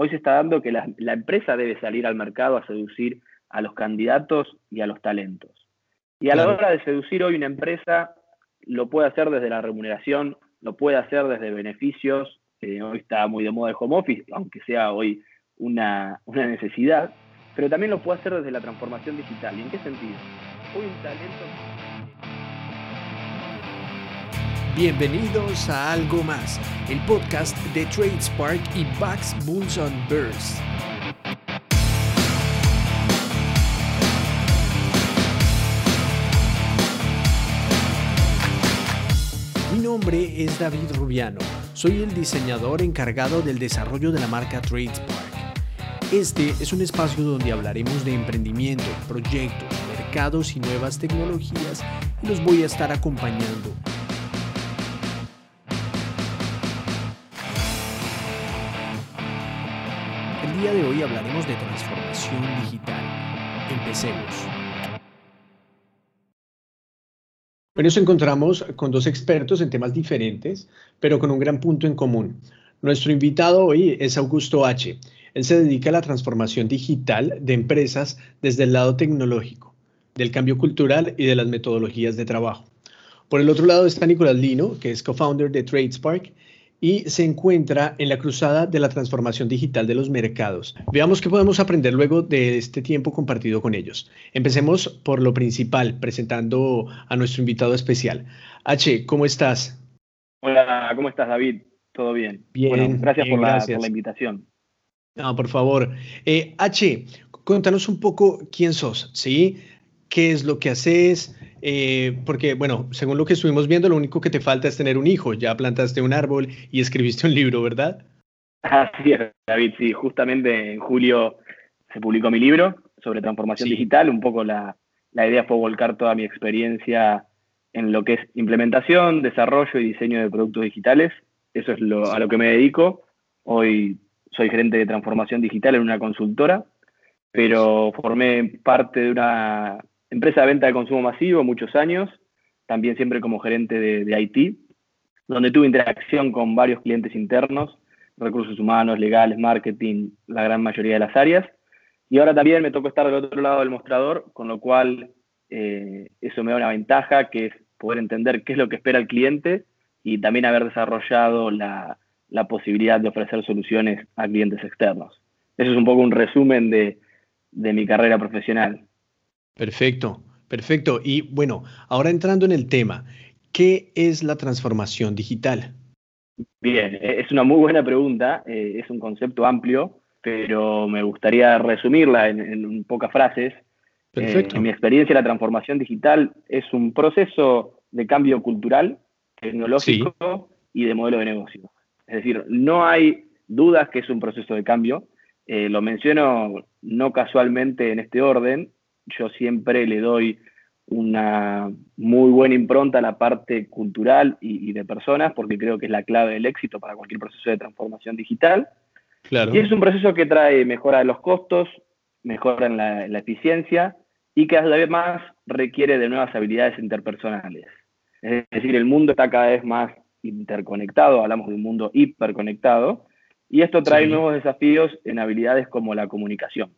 hoy se está dando que la, empresa debe salir al mercado a seducir a los candidatos y a los talentos. Y a la hora de seducir hoy una empresa, lo puede hacer desde la remuneración, lo puede hacer desde beneficios, hoy está muy de moda el home office, aunque sea hoy una, una necesidad, pero también lo puede hacer desde la transformación digital. ¿Y en qué sentido? Hoy un talento... Bienvenidos a Algo Más, el podcast de TradeSpark y Bucks Bulls on Burst. Mi nombre es David Rubiano, soy el diseñador encargado del desarrollo de la marca TradeSpark. Este es un espacio donde hablaremos de emprendimiento, proyectos, mercados y nuevas tecnologías y los voy a estar acompañando día de hoy hablaremos de transformación digital. Empecemos. Hoy nos encontramos con dos expertos en temas diferentes, pero con un gran punto en común. Nuestro invitado hoy es Augusto H. Él se dedica a la transformación digital de empresas desde el lado tecnológico, del cambio cultural y de las metodologías de trabajo. Por el otro lado está Nicolás Lino, que es co-founder de TradeSpark y se encuentra en la cruzada de la transformación digital de los mercados. Veamos qué podemos aprender luego de este tiempo compartido con ellos. Empecemos por lo principal, presentando a nuestro invitado especial. H, ¿cómo estás? Hola, ¿cómo estás, David? ¿Todo bien? Bien. gracias, por, La, por, La, invitación. No, por favor. Eh, H, cuéntanos un poco quién sos, ¿sí? ¿Qué es lo que haces? Eh, porque, bueno, según lo que estuvimos viendo, lo único que te falta es tener un hijo. Ya plantaste un árbol y escribiste un libro, ¿verdad? Así es, David. Sí, justamente en julio se publicó mi libro sobre transformación digital. Un poco la, idea fue volcar toda mi experiencia en lo que es implementación, desarrollo y diseño de productos digitales. Eso es lo, a lo que me dedico. Hoy soy gerente de transformación digital en una consultora, pero formé parte de una empresa de venta de consumo masivo muchos años, también siempre como gerente de, IT, donde tuve interacción con varios clientes internos, recursos humanos, legales, marketing, la gran mayoría de las áreas. Y ahora también me tocó estar del otro lado del mostrador, con lo cual eh, eso me da una ventaja, que es poder entender qué es lo que espera el cliente y también haber desarrollado la, posibilidad de ofrecer soluciones a clientes externos. Eso es un poco un resumen de mi carrera profesional. Perfecto, perfecto. Y bueno, ahora entrando en el tema, ¿qué es la transformación digital? Bien, e-, es una muy buena pregunta, eh, es un concepto amplio, pero me gustaría resumirla en, pocas frases. Perfecto. en mi experiencia, la transformación digital es un proceso de cambio cultural, tecnológico y de modelo de negocio. Es decir, no hay dudas que es un proceso de cambio. Eh, lo menciono no casualmente en este orden, yo siempre le doy una muy buena impronta a la parte cultural y, de personas, porque creo que es la clave del éxito para cualquier proceso de transformación digital. Claro. Y es un proceso que trae mejora de los costos, mejora en la, eficiencia y que además requiere de nuevas habilidades interpersonales. Es decir, el mundo está cada vez más interconectado, hablamos de un mundo hiperconectado, y esto trae nuevos desafíos en habilidades como la comunicación.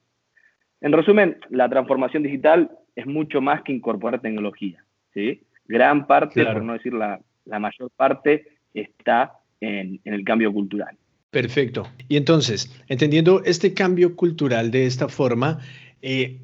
En resumen, la transformación digital es mucho más que incorporar tecnología. ¿sí? Gran parte, por no decir la, mayor parte, está en, el cambio cultural. Perfecto. Y entonces, entendiendo este cambio cultural de esta forma, eh,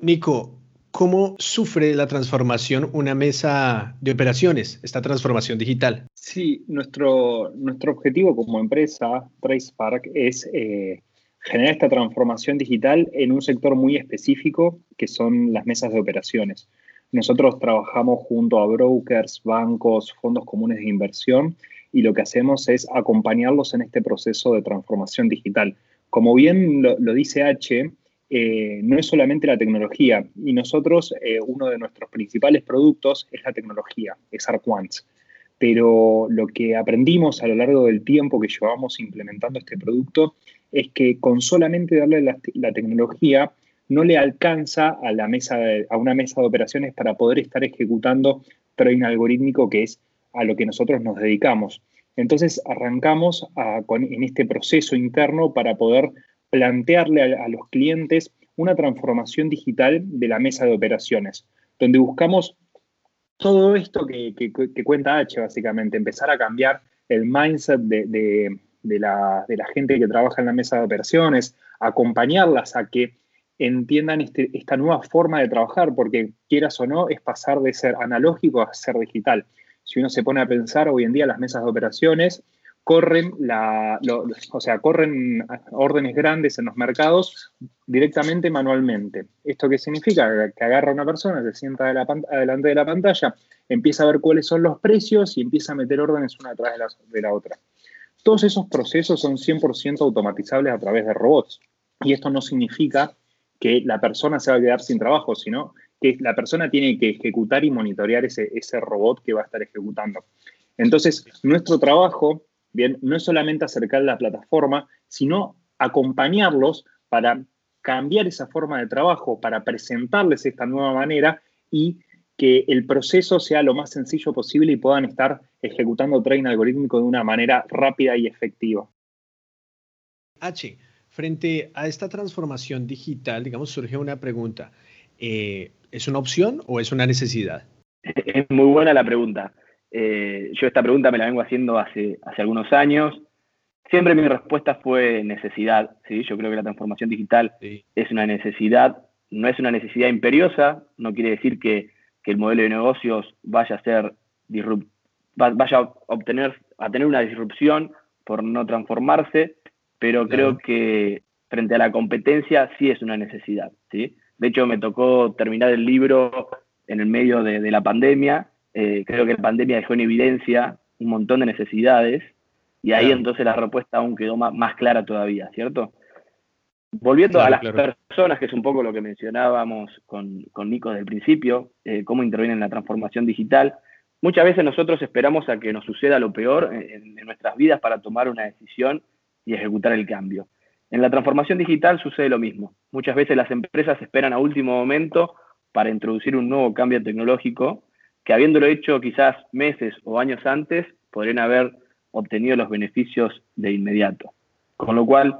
Nico, ¿cómo sufre la transformación una mesa de operaciones, esta transformación digital? Sí, nuestro, nuestro objetivo como empresa, TracePark, es eh, generar esta transformación digital en un sector muy específico que son las mesas de operaciones. Nosotros trabajamos junto a brokers, bancos, fondos comunes de inversión y lo que hacemos es acompañarlos en este proceso de transformación digital. Como bien lo, dice H, eh, no es solamente la tecnología y nosotros, eh, uno de nuestros principales productos es la tecnología, es ARQuants. Pero lo que aprendimos a lo largo del tiempo que llevamos implementando este producto es que con solamente darle la, tecnología no le alcanza a, la mesa a una mesa de operaciones para poder estar ejecutando trading algorítmico, que es a lo que nosotros nos dedicamos. Entonces arrancamos en este proceso interno para poder plantearle a, los clientes una transformación digital de la mesa de operaciones, donde buscamos todo esto que, cuenta H, básicamente, empezar a cambiar el mindset de, la, gente que trabaja en la mesa de operaciones, acompañarlas a que entiendan este, esta nueva forma de trabajar, porque quieras o no, es pasar de ser analógico a ser digital. Si uno se pone a pensar, hoy en día las mesas de operaciones corren, la, o sea, corren órdenes grandes en los mercados directamente manualmente. ¿Esto qué significa? Que agarra una persona, se sienta de la, adelante de la pantalla, empieza a ver cuáles son los precios y empieza a meter órdenes una de la, de la otra. Todos esos procesos son 100% automatizables a través de robots. Y esto no significa que la persona se va a quedar sin trabajo, sino que la persona tiene que ejecutar y monitorear ese, ese robot que va a estar ejecutando. Entonces, nuestro trabajo, bien, no es solamente acercar la plataforma, sino acompañarlos para cambiar esa forma de trabajo, para presentarles esta nueva manera y que el proceso sea lo más sencillo posible y puedan estar ejecutando trading algorítmico de una manera rápida y efectiva. H, frente a esta transformación digital, digamos, surge una pregunta. Eh, ¿Es una opción o es una necesidad? Es muy buena la pregunta. Eh, yo esta pregunta me la vengo haciendo hace, hace algunos años. Siempre mi respuesta fue necesidad. ¿sí? Yo creo que la transformación digital es una necesidad, no es una necesidad imperiosa, no quiere decir que, el modelo de negocios vaya a ser vaya a obtener a tener una disrupción por no transformarse, pero creo que frente a la competencia sí es una necesidad. ¿sí? De hecho, me tocó terminar el libro en el medio de, la pandemia. Eh, creo que la pandemia dejó en evidencia un montón de necesidades y ahí entonces la respuesta aún quedó más, clara todavía, ¿cierto? Volviendo a las personas, que es un poco lo que mencionábamos con, Nico desde el principio, eh, cómo intervienen en la transformación digital, muchas veces nosotros esperamos a que nos suceda lo peor en nuestras vidas para tomar una decisión y ejecutar el cambio. En la transformación digital sucede lo mismo. Muchas veces las empresas esperan a último momento para introducir un nuevo cambio tecnológico que habiéndolo hecho quizás meses o años antes, podrían haber obtenido los beneficios de inmediato. Con lo cual,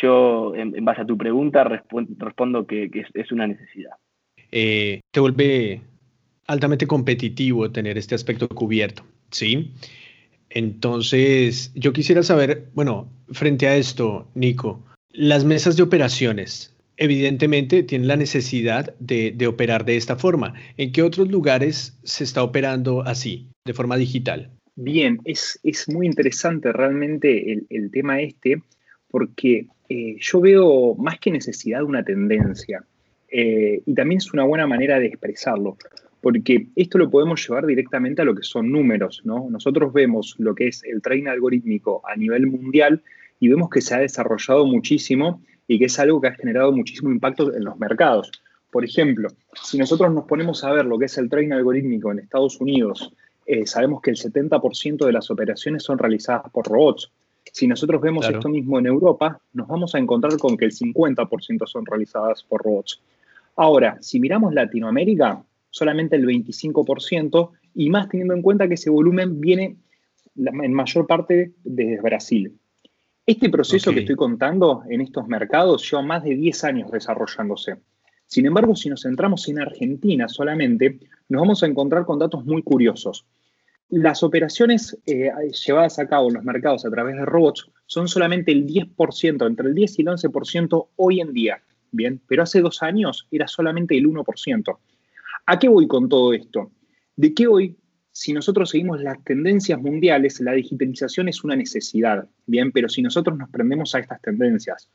yo, en, base a tu pregunta, respondo que, es, una necesidad. Eh, te vuelve altamente competitivo tener este aspecto cubierto, ¿sí? Entonces, yo quisiera saber, bueno, frente a esto, Nico, las mesas de operaciones evidentemente tienen la necesidad de, operar de esta forma. ¿En qué otros lugares se está operando así, de forma digital? Bien, es, muy interesante realmente el, tema este, porque eh, yo veo más que necesidad una tendencia. Eh, y también es una buena manera de expresarlo, porque esto lo podemos llevar directamente a lo que son números, ¿no? Nosotros vemos lo que es el trading algorítmico a nivel mundial y vemos que se ha desarrollado muchísimo y que es algo que ha generado muchísimo impacto en los mercados. Por ejemplo, si nosotros nos ponemos a ver lo que es el trading algorítmico en Estados Unidos, eh, sabemos que el 70% de las operaciones son realizadas por robots. Si nosotros vemos esto mismo en Europa, nos vamos a encontrar con que el 50% son realizadas por robots. Ahora, si miramos Latinoamérica, solamente el 25%, y más teniendo en cuenta que ese volumen viene en mayor parte desde Brasil. Este proceso que estoy contando en estos mercados lleva más de 10 años desarrollándose. Sin embargo, si nos centramos en Argentina solamente, nos vamos a encontrar con datos muy curiosos. Las operaciones eh, llevadas a cabo en los mercados a través de robots son solamente el 10%, entre el 10 y el 11% hoy en día. Bien, pero hace dos años era solamente el 1%. ¿A qué voy con todo esto? De que hoy si nosotros seguimos las tendencias mundiales, la digitalización es una necesidad, ¿bien? Pero si nosotros nos prendemos a estas tendencias,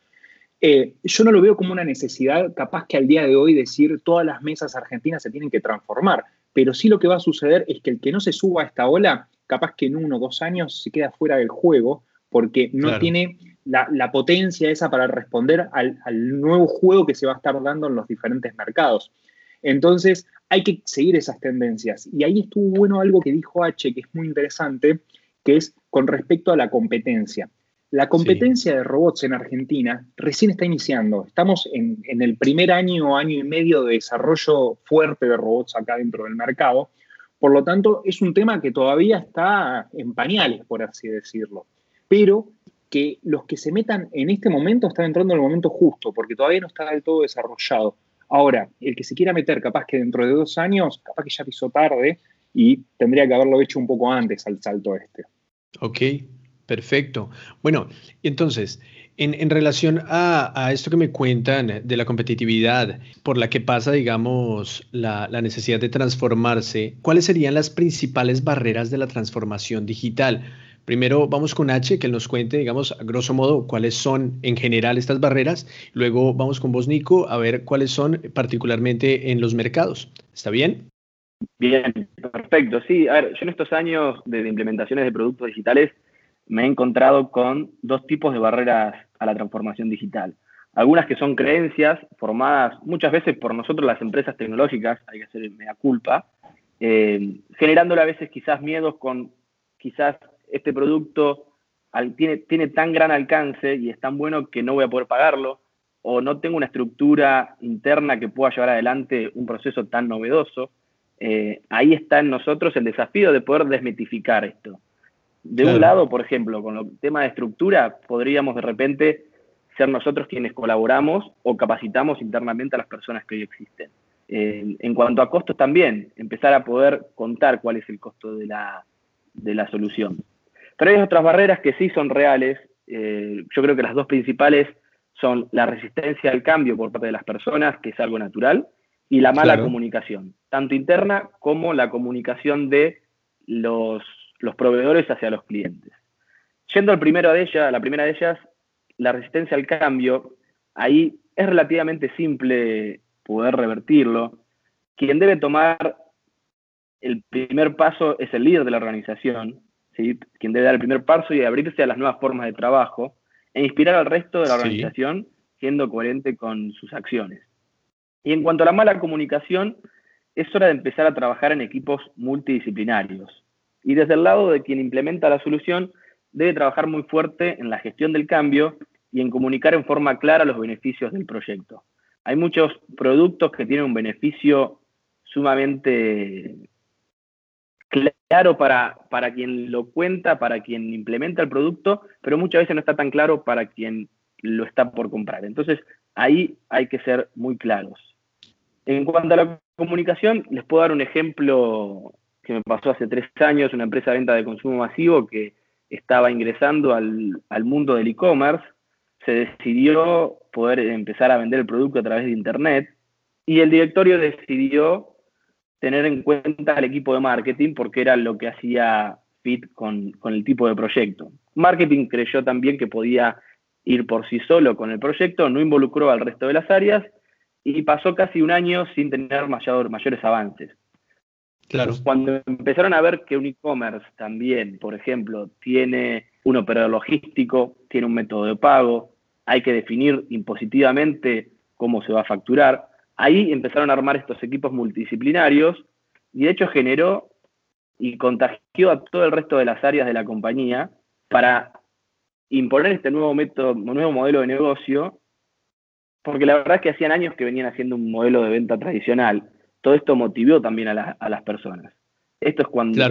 eh, yo no lo veo como una necesidad capaz que al día de hoy decir todas las mesas argentinas se tienen que transformar, pero sí lo que va a suceder es que el que no se suba a esta ola, capaz que en uno o dos años se queda fuera del juego porque no tiene la, potencia esa para responder al, al nuevo juego que se va a estar dando en los diferentes mercados. Entonces, hay que seguir esas tendencias. Y ahí estuvo bueno algo que dijo H, que es muy interesante, que es con respecto a la competencia. La competencia de robots en Argentina recién está iniciando. Estamos en, el primer año, año y medio de desarrollo fuerte de robots acá dentro del mercado, Por lo tanto, es un tema que todavía está en pañales, por así decirlo. Pero que los que se metan en este momento están entrando en el momento justo, porque todavía no está del todo desarrollado. Ahora, el que se quiera meter, capaz que dentro de dos años, capaz que ya pisó tarde y tendría que haberlo hecho un poco antes al salto este. Ok, perfecto. Bueno, entonces, en, relación a, esto que me cuentan de la competitividad por la que pasa, digamos, la, la, necesidad de transformarse, ¿cuáles serían las principales barreras de la transformación digital? Primero vamos con H, que nos cuente, digamos, a grosso modo, cuáles son en general estas barreras. Luego vamos con vos, Nico, a ver cuáles son particularmente en los mercados. ¿Está bien? Bien, perfecto. Sí, a ver, yo en estos años de implementaciones de productos digitales me he encontrado con dos tipos de barreras a la transformación digital. Algunas que son creencias formadas muchas veces por nosotros las empresas tecnológicas, hay que hacer mea culpa, eh, generándole a veces quizás miedos con quizás este producto tiene, tiene tan gran alcance y es tan bueno que no voy a poder pagarlo, o no tengo una estructura interna que pueda llevar adelante un proceso tan novedoso. Eh, ahí está en nosotros el desafío de poder desmitificar esto. De un lado, por ejemplo, con el tema de estructura, podríamos de repente ser nosotros quienes colaboramos o capacitamos internamente a las personas que hoy existen. Eh, en cuanto a costos también, empezar a poder contar cuál es el costo de la, de la solución. Pero hay otras barreras que sí son reales. Eh, yo creo que las dos principales son la resistencia al cambio por parte de las personas, que es algo natural, y la mala comunicación, tanto interna como la comunicación de los, proveedores hacia los clientes. Yendo al primero de ellas, la primera de ellas, la resistencia al cambio, ahí es relativamente simple poder revertirlo. Quien debe tomar el primer paso es el líder de la organización, quien debe dar el primer paso y abrirse a las nuevas formas de trabajo e inspirar al resto de la organización siendo coherente con sus acciones. Y en cuanto a la mala comunicación, es hora de empezar a trabajar en equipos multidisciplinarios. Y desde el lado de quien implementa la solución, debe trabajar muy fuerte en la gestión del cambio y en comunicar en forma clara los beneficios del proyecto. Hay muchos productos que tienen un beneficio sumamente claro para, para quien lo cuenta, para quien implementa el producto, pero muchas veces no está tan claro para quien lo está por comprar. Entonces, ahí hay que ser muy claros. En cuanto a la comunicación, les puedo dar un ejemplo que me pasó hace tres años, una empresa de venta de consumo masivo que estaba ingresando al, al mundo del e-commerce, se decidió poder empezar a vender el producto a través de Internet y el directorio decidió tener en cuenta al equipo de marketing porque era lo que hacía fit con, el tipo de proyecto. Marketing creyó también que podía ir por sí solo con el proyecto, no involucró al resto de las áreas y pasó casi un año sin tener mayor, mayores avances. Cuando empezaron a ver que un e-commerce también, por ejemplo, tiene un operador logístico, tiene un método de pago, hay que definir impositivamente cómo se va a facturar, ahí empezaron a armar estos equipos multidisciplinarios y de hecho generó y contagió a todo el resto de las áreas de la compañía para imponer este nuevo método, nuevo modelo de negocio, porque la verdad es que hacían años que venían haciendo un modelo de venta tradicional. Todo esto motivó también a, las personas. Esto es cuando,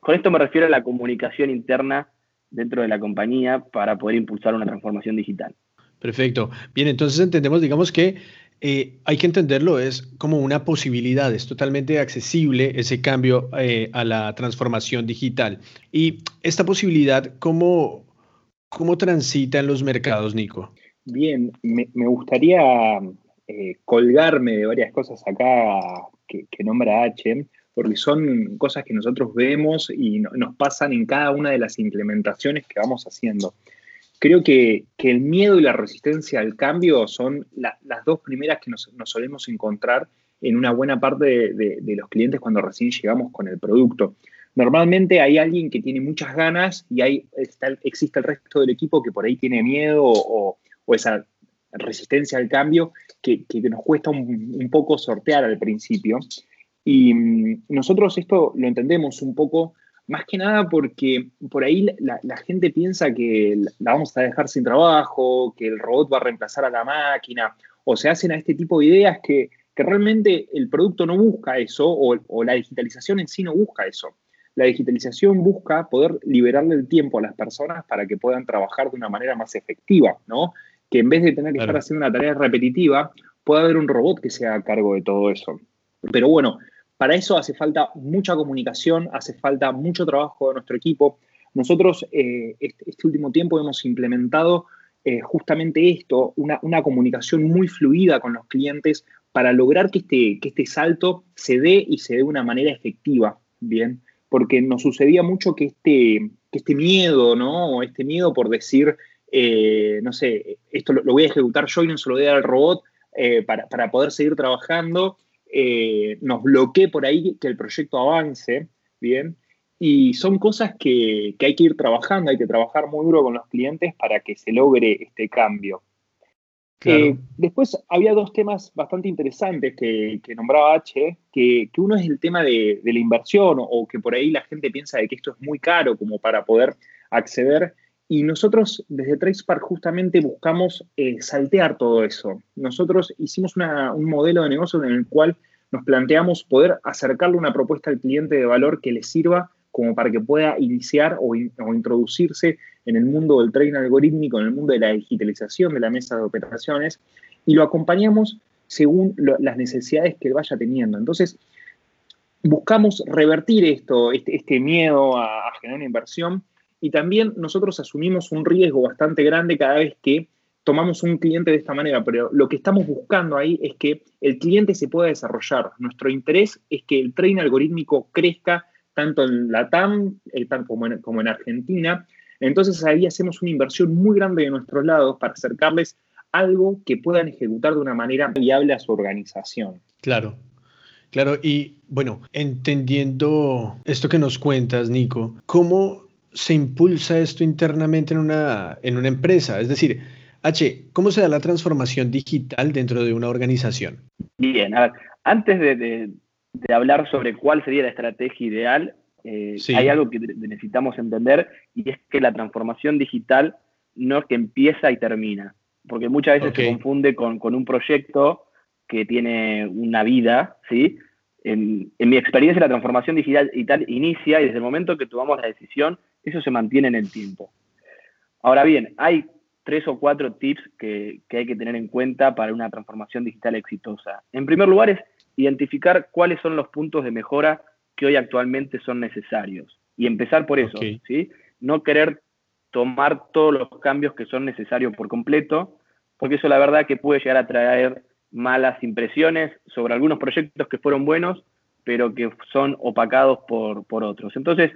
con esto me refiero a la comunicación interna dentro de la compañía para poder impulsar una transformación digital. Perfecto. Bien, entonces entendemos, digamos que eh, hay que entenderlo, es como una posibilidad, es totalmente accesible ese cambio eh, a la transformación digital. Y esta posibilidad, ¿cómo, cómo transita en los mercados, Nico? Bien, me, gustaría eh, colgarme de varias cosas acá que, nombra H, porque son cosas que nosotros vemos y nos pasan en cada una de las implementaciones que vamos haciendo. Creo que, el miedo y la resistencia al cambio son las dos primeras que nos, solemos encontrar en una buena parte de, los clientes cuando recién llegamos con el producto. Normalmente hay alguien que tiene muchas ganas y hay, existe el resto del equipo que por ahí tiene miedo o, esa resistencia al cambio que, nos cuesta un, poco sortear al principio. Y mm, nosotros esto lo entendemos un poco más que nada porque por ahí la, gente piensa que la vamos a dejar sin trabajo, que el robot va a reemplazar a la máquina, o se hacen a este tipo de ideas que, que realmente el producto no busca eso o, la digitalización en sí no busca eso. La digitalización busca poder liberarle el tiempo a las personas para que puedan trabajar de una manera más efectiva, ¿no? Que en vez de tener que estar haciendo una tarea repetitiva, pueda haber un robot que se haga cargo de todo eso. Pero bueno, para eso hace falta mucha comunicación, hace falta mucho trabajo de nuestro equipo. Nosotros eh, este, este, último tiempo hemos implementado eh, justamente esto, una, comunicación muy fluida con los clientes para lograr que este, que este salto se dé y se dé de una manera efectiva, ¿bien? Porque nos sucedía mucho que este, que este miedo, ¿no? Este miedo por decir, eh, no sé, esto lo, voy a ejecutar yo y no se lo voy a dar al robot para, para poder seguir trabajando, eh, nos bloquee por ahí que el proyecto avance, ¿bien? Y son cosas que, hay que ir trabajando, hay que trabajar muy duro con los clientes para que se logre este cambio. Eh, después había dos temas bastante interesantes que, nombraba H, que, uno es el tema de, la inversión o, que por ahí la gente piensa de que esto es muy caro como para poder acceder. Y nosotros desde TracePark justamente buscamos eh, saltear todo eso. Nosotros hicimos un modelo de negocio en el cual nos planteamos poder acercarle una propuesta al cliente de valor que le sirva como para que pueda iniciar o, introducirse en el mundo del trading algorítmico, en el mundo de la digitalización de la mesa de operaciones, y lo acompañamos según las necesidades que vaya teniendo. Entonces, buscamos revertir esto, este, este miedo a generar una inversión y también nosotros asumimos un riesgo bastante grande cada vez que tomamos un cliente de esta manera, pero lo que estamos buscando ahí es que el cliente se pueda desarrollar. Nuestro interés es que el trading algorítmico crezca tanto en la TAM eh, en, como en Argentina. Entonces ahí hacemos una inversión muy grande de nuestros lados para acercarles algo que puedan ejecutar de una manera viable a su organización. Claro, Claro, y bueno, entendiendo esto que nos cuentas, Nico, ¿cómo se impulsa esto internamente en una, en una empresa? Es decir, H, ¿cómo se da la transformación digital dentro de una organización? Bien, a ver, antes de, hablar sobre cuál sería la estrategia ideal, eh, hay algo que necesitamos entender y es que la transformación digital no es que empieza y termina, porque muchas veces se confunde con, un proyecto que tiene una vida, ¿sí? En, en, mi experiencia, la transformación digital inicia y desde el momento que tomamos la decisión eso se mantiene en el tiempo. Ahora bien, hay tres o cuatro tips que, hay que tener en cuenta para una transformación digital exitosa. En primer lugar es identificar cuáles son los puntos de mejora que hoy actualmente son necesarios y empezar por eso, ¿sí? No querer tomar todos los cambios que son necesarios por completo, porque eso la verdad que puede llegar a traer malas impresiones sobre algunos proyectos que fueron buenos, pero que son opacados por, por otros. Entonces,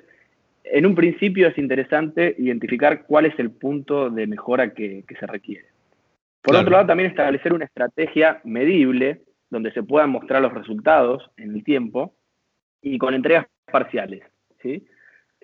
en un principio es interesante identificar cuál es el punto de mejora que, se requiere. Por otro lado, también establecer una estrategia medible donde se puedan mostrar los resultados en el tiempo y con entregas parciales. ¿sí?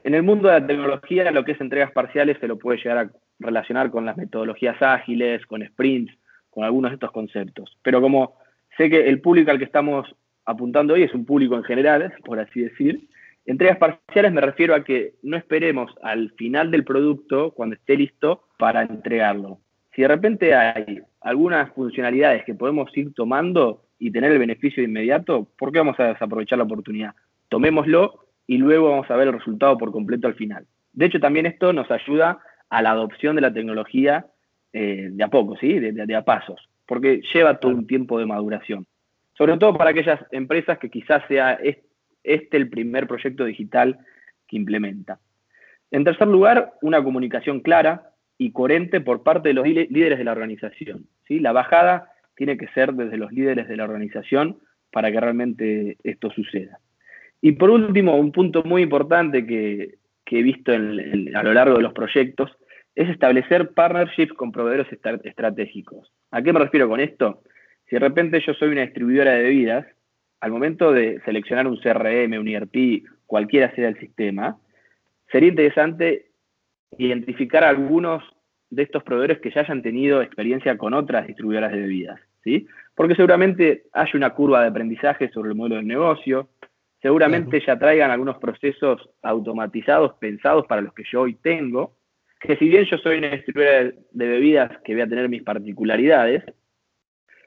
En el mundo de la tecnología, lo que es entregas parciales se lo puede llegar a relacionar con las metodologías ágiles, con sprints, con algunos de estos conceptos. Pero como sé que el público al que estamos apuntando hoy es un público en general, por así decir, Entregas parciales me refiero a que no esperemos al final del producto, cuando esté listo, para entregarlo. Si de repente hay algunas funcionalidades que podemos ir tomando y tener el beneficio de inmediato, ¿por qué vamos a desaprovechar la oportunidad? Tomémoslo y luego vamos a ver el resultado por completo al final. De hecho, también esto nos ayuda a la adopción de la tecnología eh, de a poco, ¿sí? De, a pasos, porque lleva todo un tiempo de maduración. Sobre todo para aquellas empresas que quizás sea este el primer proyecto digital que implementa. En tercer lugar, una comunicación clara y coherente por parte de los líderes de la organización. ¿sí? La bajada tiene que ser desde los líderes de la organización para que realmente esto suceda. Y por último, un punto muy importante que, he visto a lo largo de los proyectos es establecer partnerships con proveedores estratégicos. ¿A qué me refiero con esto? Si de repente yo soy una distribuidora de bebidas al momento de seleccionar un CRM, un ERP, cualquiera sea el sistema, sería interesante identificar algunos de estos proveedores que ya hayan tenido experiencia con otras distribuidoras de bebidas, ¿sí? Porque seguramente hay una curva de aprendizaje sobre el modelo del negocio, seguramente ya traigan algunos procesos automatizados pensados para los que yo hoy tengo, que si bien yo soy una distribuidora de bebidas que voy a tener mis particularidades,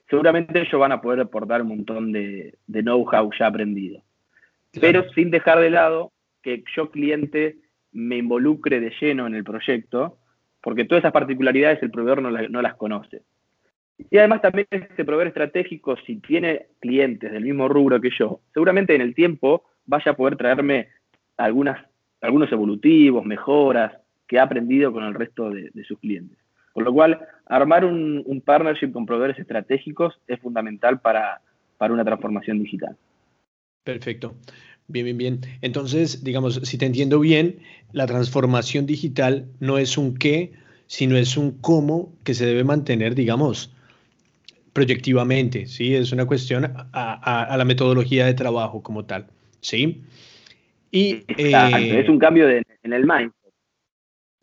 seguramente ellos van a poder aportar un montón de, know-how ya aprendido. Pero sin dejar de lado que yo cliente me involucre de lleno en el proyecto, porque todas esas particularidades el proveedor no, las conoce. Y además también este proveedor estratégico, si tiene clientes del mismo rubro que yo, seguramente en el tiempo vaya a poder traerme algunas, algunos evolutivos, mejoras que ha aprendido con el resto de sus clientes. Con lo cual, armar un, partnership con proveedores estratégicos es fundamental para, una transformación digital. Perfecto. Bien, bien, bien. Entonces, digamos, si te entiendo bien, la transformación digital no es un qué, sino es un cómo que se debe mantener, digamos, proyectivamente, ¿sí? Es una cuestión a, la metodología de trabajo como tal, ¿sí? Y, eh, es un cambio en el mind.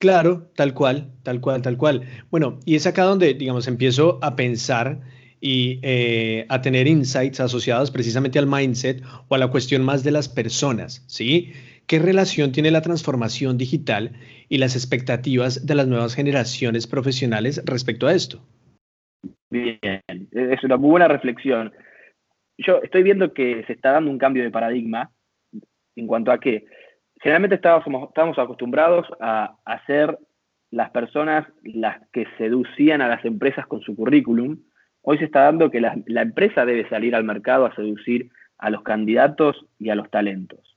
Claro, tal cual, tal cual, tal cual. Bueno, y es acá donde, digamos, empiezo a pensar y eh, a tener insights asociados precisamente al mindset o a la cuestión más de las personas, ¿sí? ¿Qué relación tiene la transformación digital y las expectativas de las nuevas generaciones profesionales respecto a esto? Bien, es una muy buena reflexión. Yo estoy viendo que se está dando un cambio de paradigma en cuanto a que generalmente estábamos, estábamos acostumbrados a, ser las personas las que seducían a las empresas con su currículum. Hoy se está dando que la, empresa debe salir al mercado a seducir a los candidatos y a los talentos.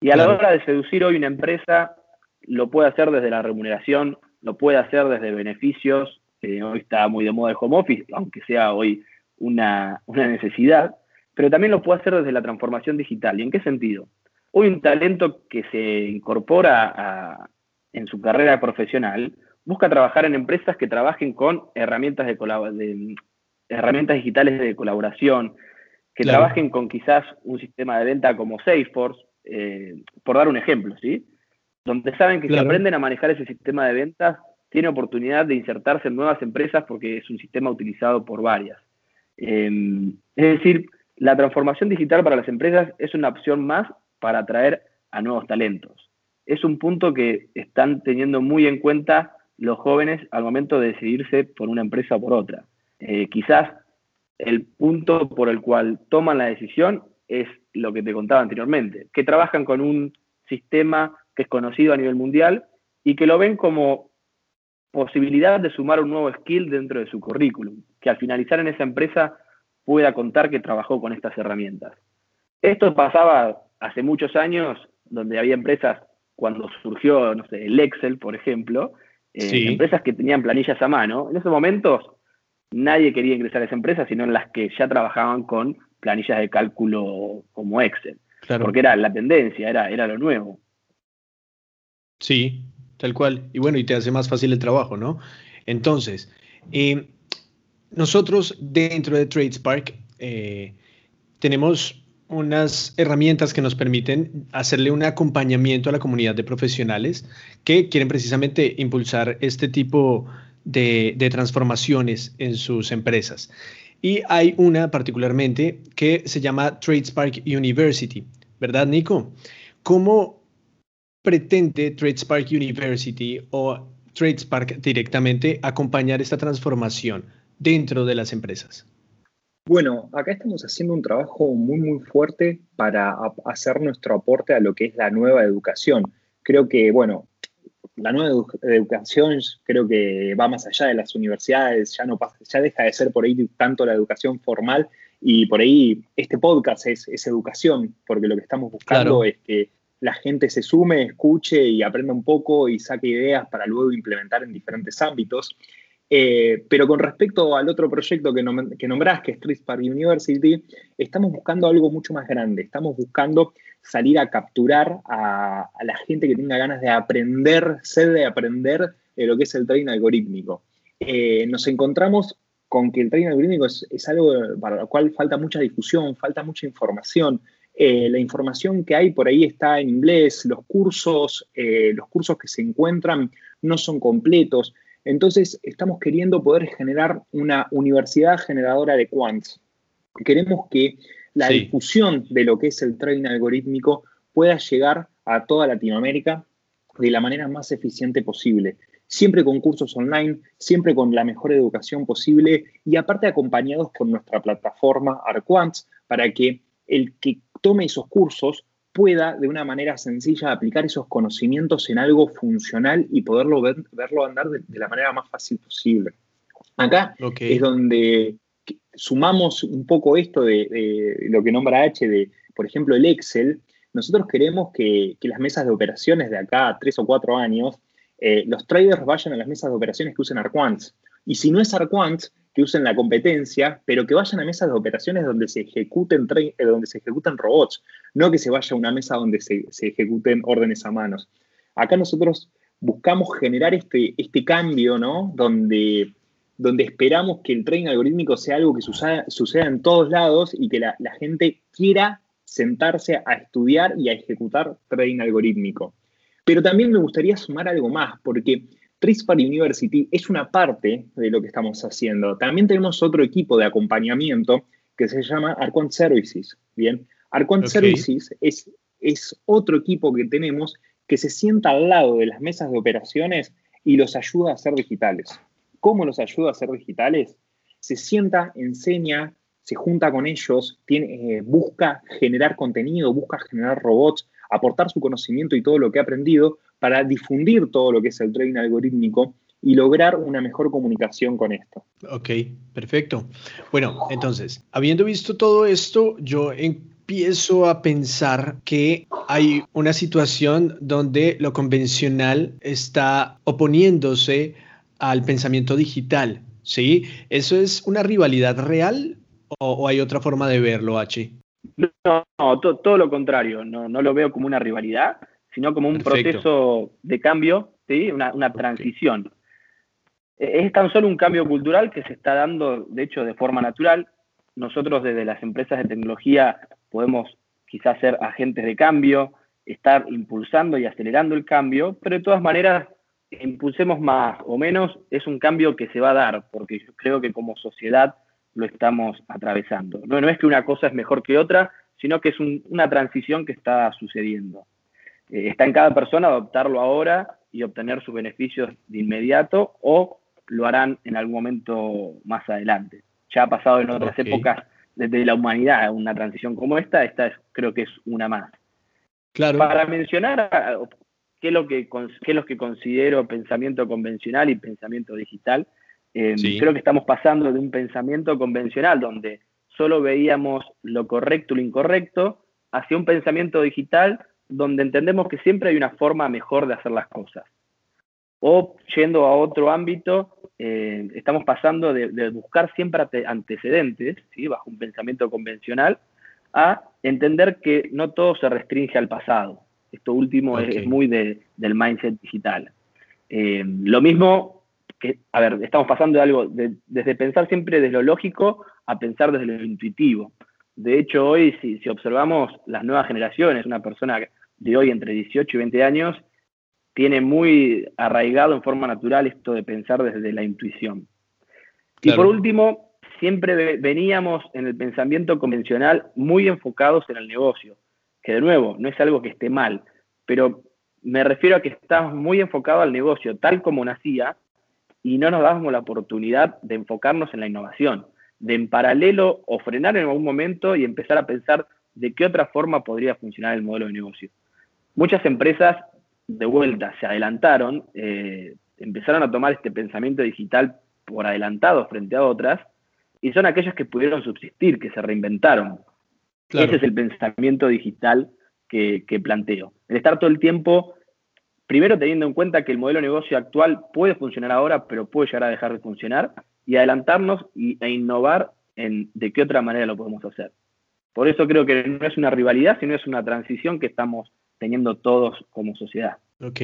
Y a la hora de seducir hoy una empresa, lo puede hacer desde la remuneración, lo puede hacer desde beneficios, hoy está muy de moda el home office, aunque sea hoy una, una necesidad, pero también lo puede hacer desde la transformación digital. ¿Y en qué sentido? Hoy un talento que se incorpora en su carrera profesional busca trabajar en empresas que trabajen con herramientas, de, herramientas digitales de colaboración, que trabajen con quizás un sistema de venta como Salesforce, eh, por dar un ejemplo, ¿sí? Donde saben que si aprenden a manejar ese sistema de ventas, tiene oportunidad de insertarse en nuevas empresas porque es un sistema utilizado por varias. Em, es decir, la transformación digital para las empresas es una opción más para atraer a nuevos talentos. Es un punto que están teniendo muy en cuenta los jóvenes al momento de decidirse por una empresa o por otra. Eh, quizás el punto por el cual toman la decisión es lo que te contaba anteriormente, que trabajan con un sistema que es conocido a nivel mundial y que lo ven como posibilidad de sumar un nuevo skill dentro de su currículum, que al finalizar en esa empresa pueda contar que trabajó con estas herramientas. Esto pasaba hace muchos años, donde había empresas, cuando surgió, no sé, el Excel, por ejemplo, eh, empresas que tenían planillas a mano, en esos momentos nadie quería ingresar a esa empresa, sino en las que ya trabajaban con planillas de cálculo como Excel. Porque era la tendencia, era, era lo nuevo. Sí, tal cual. Y bueno, y te hace más fácil el trabajo, ¿no? Entonces, eh, nosotros dentro de TradeSpark eh, tenemos unas herramientas que nos permiten hacerle un acompañamiento a la comunidad de profesionales que quieren precisamente impulsar este tipo de, transformaciones en sus empresas. Y hay una particularmente que se llama TradeSpark University, ¿verdad, Nico? ¿Cómo pretende TradeSpark University o TradeSpark directamente acompañar esta transformación dentro de las empresas? Bueno, acá estamos haciendo un trabajo muy, muy fuerte para hacer nuestro aporte a lo que es la nueva educación. Creo que, bueno, la nueva educación creo que va más allá de las universidades, ya no pasa, ya deja de ser por ahí tanto la educación formal y por ahí este podcast es, educación, porque lo que estamos buscando es que la gente se sume, escuche y aprenda un poco y saque ideas para luego implementar en diferentes ámbitos. Eh, pero con respecto al otro proyecto que, que nombrás, que es Trispark University, estamos buscando algo mucho más grande. Estamos buscando salir a capturar a, la gente que tenga ganas de aprender, sed de aprender de lo que es el trading algorítmico. Eh, nos encontramos con que el trading algorítmico es, algo para lo cual falta mucha difusión, falta mucha información. Eh, la información que hay por ahí está en inglés, los cursos, los cursos que se encuentran no son completos. Entonces, estamos queriendo poder generar una universidad generadora de quants. Queremos que la difusión de lo que es el trading algorítmico pueda llegar a toda Latinoamérica de la manera más eficiente posible. siempre con cursos online, siempre con la mejor educación posible y aparte acompañados con nuestra plataforma Arquants para que el que tome esos cursos pueda de una manera sencilla aplicar esos conocimientos en algo funcional y poderlo verlo andar de, la manera más fácil posible. Acá es donde sumamos un poco esto de, lo que nombra H, de, por ejemplo, el Excel. Nosotros queremos que, las mesas de operaciones de acá a tres o cuatro años, eh, los traders vayan a las mesas de operaciones que usen Arquants. Y si no es Arquants, que usen la competencia, pero que vayan a mesas de operaciones donde se ejecuten, eh, donde se ejecuten robots, no que se vaya a una mesa donde se, ejecuten órdenes a manos. Acá nosotros buscamos generar este, este cambio, ¿no? Donde, donde esperamos que el trading algorítmico sea algo que suceda, en todos lados y que la, la gente quiera sentarse a estudiar y a ejecutar trading algorítmico. Pero también me gustaría sumar algo más, porque CRISPR University es una parte de lo que estamos haciendo. También tenemos otro equipo de acompañamiento que se llama Arquant Services. Bien, Arquant Services es, es otro equipo que tenemos que se sienta al lado de las mesas de operaciones y los ayuda a ser digitales. ¿Cómo los ayuda a ser digitales? Se sienta, enseña, se junta con ellos, tiene, eh, busca generar contenido, busca generar robots, aportar su conocimiento y todo lo que ha aprendido para difundir todo lo que es el trading algorítmico y lograr una mejor comunicación con esto. Ok, perfecto. Bueno, entonces, habiendo visto todo esto, yo empiezo a pensar que hay una situación donde lo convencional está oponiéndose al pensamiento digital, ¿sí? ¿Eso es una rivalidad real o, hay otra forma de verlo, H? No, todo, lo contrario, no, no lo veo como una rivalidad sino como un proceso de cambio, ¿sí? una, transición. E-, es tan solo un cambio cultural que se está dando, de hecho, de forma natural. Nosotros desde las empresas de tecnología podemos quizás ser agentes de cambio, estar impulsando y acelerando el cambio, pero de todas maneras, impulsemos más o menos, es un cambio que se va a dar, porque yo creo que como sociedad lo estamos atravesando. No, no es que una cosa es mejor que otra, sino que es una transición que está sucediendo. Eh, está en cada persona adoptarlo ahora y obtener sus beneficios de inmediato o lo harán en algún momento más adelante. Ya ha pasado en otras épocas desde la humanidad una transición como esta, esta creo que es una más. Claro. Para mencionar qué es lo que, qué es lo que considero pensamiento convencional y pensamiento digital, em, creo que estamos pasando de un pensamiento convencional donde solo veíamos lo correcto y lo incorrecto hacia un pensamiento digital donde entendemos que siempre hay una forma mejor de hacer las cosas. O yendo a otro ámbito, eh, estamos pasando de, buscar siempre antecedentes, ¿sí? bajo un pensamiento convencional, a entender que no todo se restringe al pasado. Esto último es, muy del mindset digital. Eh, lo mismo que, a ver, estamos pasando de algo, desde pensar siempre desde lo lógico a pensar desde lo intuitivo. De hecho, hoy, si, si observamos las nuevas generaciones, una persona de hoy entre 18 y 20 años tiene muy arraigado en forma natural esto de pensar desde la intuición. Y por último, siempre veníamos en el pensamiento convencional muy enfocados en el negocio, que de nuevo no es algo que esté mal, pero me refiero a que estamos muy enfocados al negocio tal como nacía y no nos damos la oportunidad de enfocarnos en la innovación, de en paralelo o frenar en algún momento y empezar a pensar de qué otra forma podría funcionar el modelo de negocio. Muchas empresas de vuelta se adelantaron, eh, empezaron a tomar este pensamiento digital por adelantado frente a otras, y son aquellas que pudieron subsistir, que se reinventaron. Ese es el pensamiento digital que, que, planteo. El estar todo el tiempo, primero teniendo en cuenta que el modelo de negocio actual puede funcionar ahora, pero puede llegar a dejar de funcionar, y adelantarnos y, e innovar en de qué otra manera lo podemos hacer. Por eso creo que no es una rivalidad, sino es una transición que estamos teniendo todos como sociedad. Ok,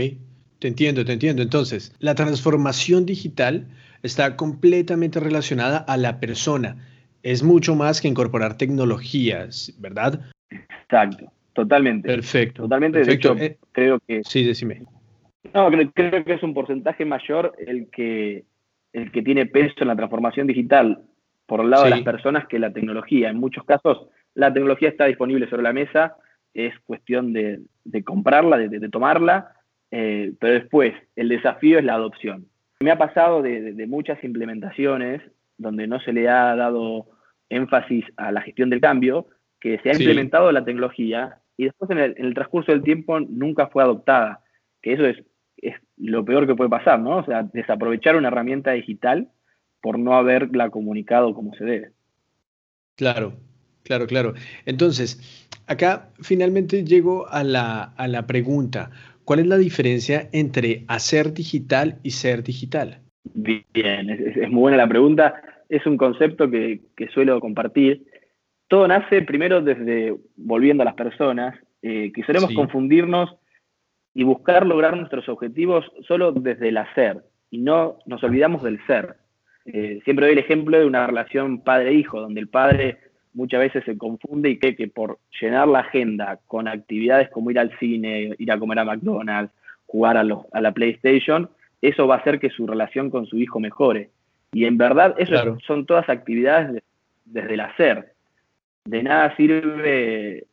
te entiendo, te entiendo. Entonces, la transformación digital está completamente relacionada a la persona. Es mucho más que incorporar tecnologías, ¿verdad? Exacto, totalmente. Perfecto. Totalmente, de hecho, eh, creo que... Sí, decime. No, creo, que es un porcentaje mayor el que, el que tiene peso en la transformación digital por el lado de las personas que la tecnología. En muchos casos, la tecnología está disponible sobre la mesa, es cuestión de, comprarla, de, tomarla eh, pero después el desafío es la adopción. Me ha pasado de, muchas implementaciones donde no se le ha dado énfasis a la gestión del cambio, que se ha implementado la tecnología y después en el, transcurso del tiempo nunca fue adoptada, que eso es, es lo peor que puede pasar, ¿no? O sea, desaprovechar una herramienta digital por no haberla comunicado como se debe. Claro, claro, claro. Entonces, acá finalmente llego a la, a la pregunta, ¿cuál es la diferencia entre hacer digital y ser digital? Bien, es, muy buena la pregunta. Es un concepto que, que suelo compartir todo nace primero desde, volviendo a las personas, eh, que solemos confundirnos y buscar lograr nuestros objetivos solo desde el hacer y no nos olvidamos del ser. Eh, siempre doy el ejemplo de una relación padre-hijo, donde el padre muchas veces se confunde y cree que por llenar la agenda con actividades como ir al cine, ir a comer a McDonald's, jugar a, la PlayStation, eso va a hacer que su relación con su hijo mejore. Y en verdad, eso son todas actividades desde el hacer de nada sirve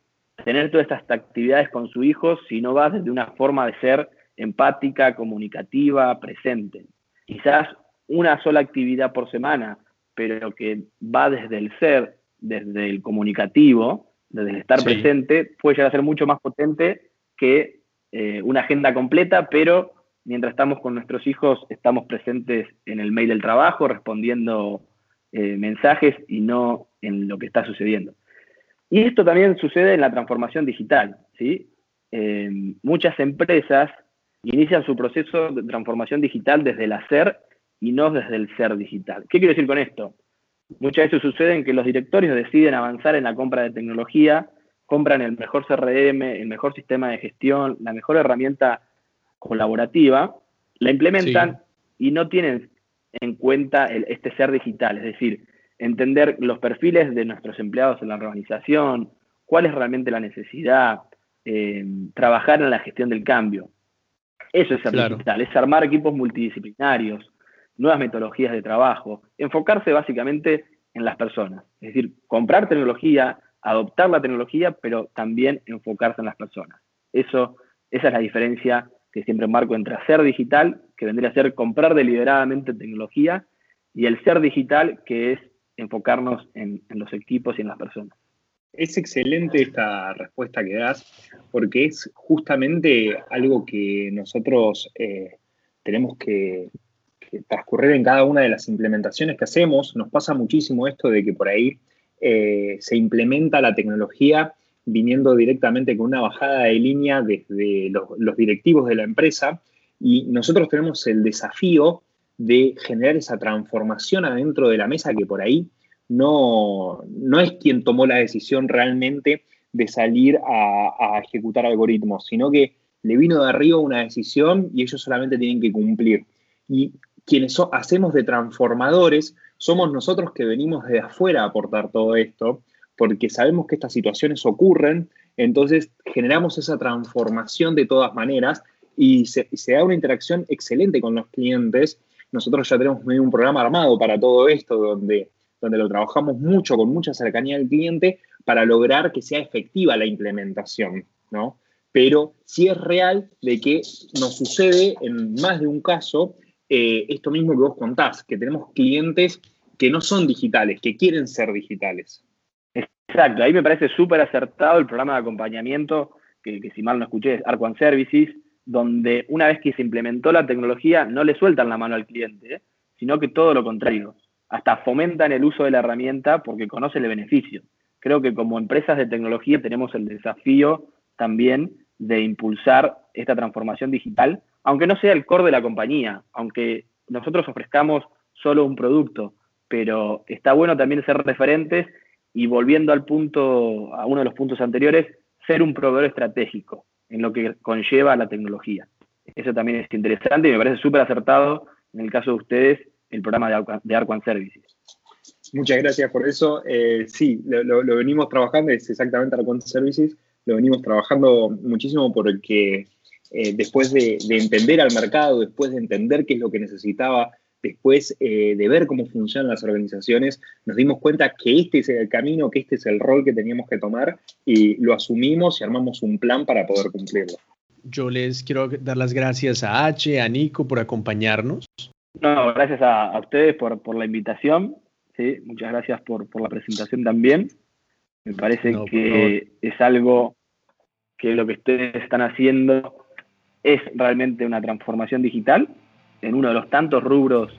tener todas estas actividades con su hijo si no vas desde una forma de ser empática, comunicativa, presente. Quizás una sola actividad por semana, pero que va desde el ser, desde el comunicativo, desde el estar presente, puede llegar a ser mucho más potente que eh, una agenda completa, pero mientras estamos con nuestros hijos estamos presentes en el mail del trabajo, respondiendo eh, mensajes y no en lo que está sucediendo. Y esto también sucede en la transformación digital. ¿sí? Eh, muchas empresas inician su proceso de transformación digital desde el hacer y no desde el ser digital. ¿Qué quiero decir con esto? Muchas veces sucede en que los directorios deciden avanzar en la compra de tecnología, compran el mejor CRM, el mejor sistema de gestión, la mejor herramienta colaborativa, la implementan y no tienen en cuenta este ser digital, es decir, entender los perfiles de nuestros empleados en la organización, cuál es realmente la necesidad, eh, trabajar en la gestión del cambio. Eso es ser digital, es armar equipos multidisciplinarios, nuevas metodologías de trabajo, enfocarse básicamente en las personas, es decir, comprar tecnología, adoptar la tecnología, pero también enfocarse en las personas. Eso, esa es la diferencia que siempre marco entre hacer digital, que vendría a ser comprar deliberadamente tecnología, y el ser digital, que es enfocarnos en, los equipos y en las personas. Es excelente esta respuesta que das, porque es justamente algo que nosotros eh, tenemos que, transcurrir en cada una de las implementaciones que hacemos. Nos pasa muchísimo esto de que por ahí eh, se implementa la tecnología viniendo directamente con una bajada de línea desde los, directivos de la empresa y nosotros tenemos el desafío de generar esa transformación adentro de la mesa que por ahí no, no es quien tomó la decisión realmente de salir a, ejecutar algoritmos, sino que le vino de arriba una decisión y ellos solamente tienen que cumplir. Y quienes hacemos de transformadores somos nosotros que venimos de afuera a aportar todo esto, porque sabemos que estas situaciones ocurren, entonces generamos esa transformación de todas maneras y se, se da una interacción excelente con los clientes nosotros ya tenemos un programa armado para todo esto, donde, donde lo trabajamos mucho, con mucha cercanía al cliente, para lograr que sea efectiva la implementación, ¿no? Pero sí es real de que nos sucede en más de un caso eh, esto mismo que vos contás, que tenemos clientes que no son digitales, que quieren ser digitales. Exacto, ahí me parece súper acertado el programa de acompañamiento, que, que si mal no escuché es Arquan Services, donde una vez que se implementó la tecnología no le sueltan la mano al cliente, ¿eh? sino que todo lo contrario, hasta fomentan el uso de la herramienta porque conocen el beneficio. Creo que como empresas de tecnología tenemos el desafío también de impulsar esta transformación digital, aunque no sea el core de la compañía, aunque nosotros ofrezcamos solo un producto, pero está bueno también ser referentes y volviendo al punto, a uno de los puntos anteriores, ser un proveedor estratégico en lo que conlleva la tecnología. Eso también es interesante y me parece súper acertado en el caso de ustedes el programa de, Arquan Services. Muchas gracias por eso. Eh, sí, lo, venimos trabajando, es exactamente Arquan Services, lo venimos trabajando muchísimo porque eh, después de, entender al mercado, después de entender qué es lo que necesitaba, después eh, de ver cómo funcionan las organizaciones, nos dimos cuenta que este es el camino, que este es el rol que teníamos que tomar y lo asumimos y armamos un plan para poder cumplirlo. yo les quiero dar las gracias a H, a Nico por acompañarnos. No, gracias a, ustedes por, por, la invitación. ¿sí? Muchas gracias por, por la presentación también. Me parece que es algo que lo que ustedes están haciendo es realmente una transformación digital en uno de los tantos rubros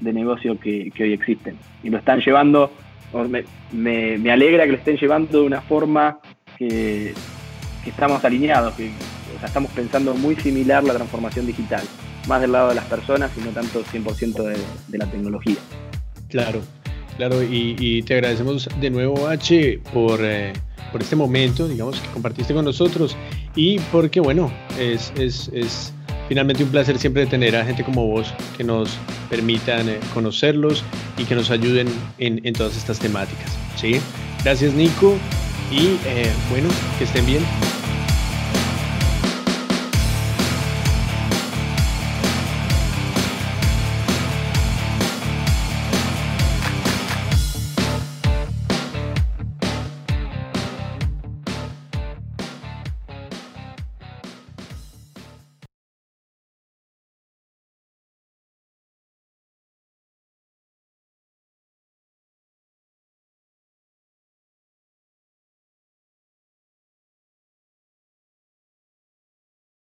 de negocio que, hoy existen. Y lo están llevando, me, alegra que lo estén llevando de una forma que, estamos alineados, que estamos pensando muy similar la transformación digital, más del lado de las personas y no tanto 100% de, de, la tecnología. Claro, claro, y, te agradecemos de nuevo, H, por... Eh, por este momento, digamos, que compartiste con nosotros y porque, bueno, es, es finalmente un placer siempre tener a gente como vos que nos permitan eh, conocerlos y que nos ayuden en, todas estas temáticas. ¿sí? Gracias, Nico, y eh, bueno, que estén bien.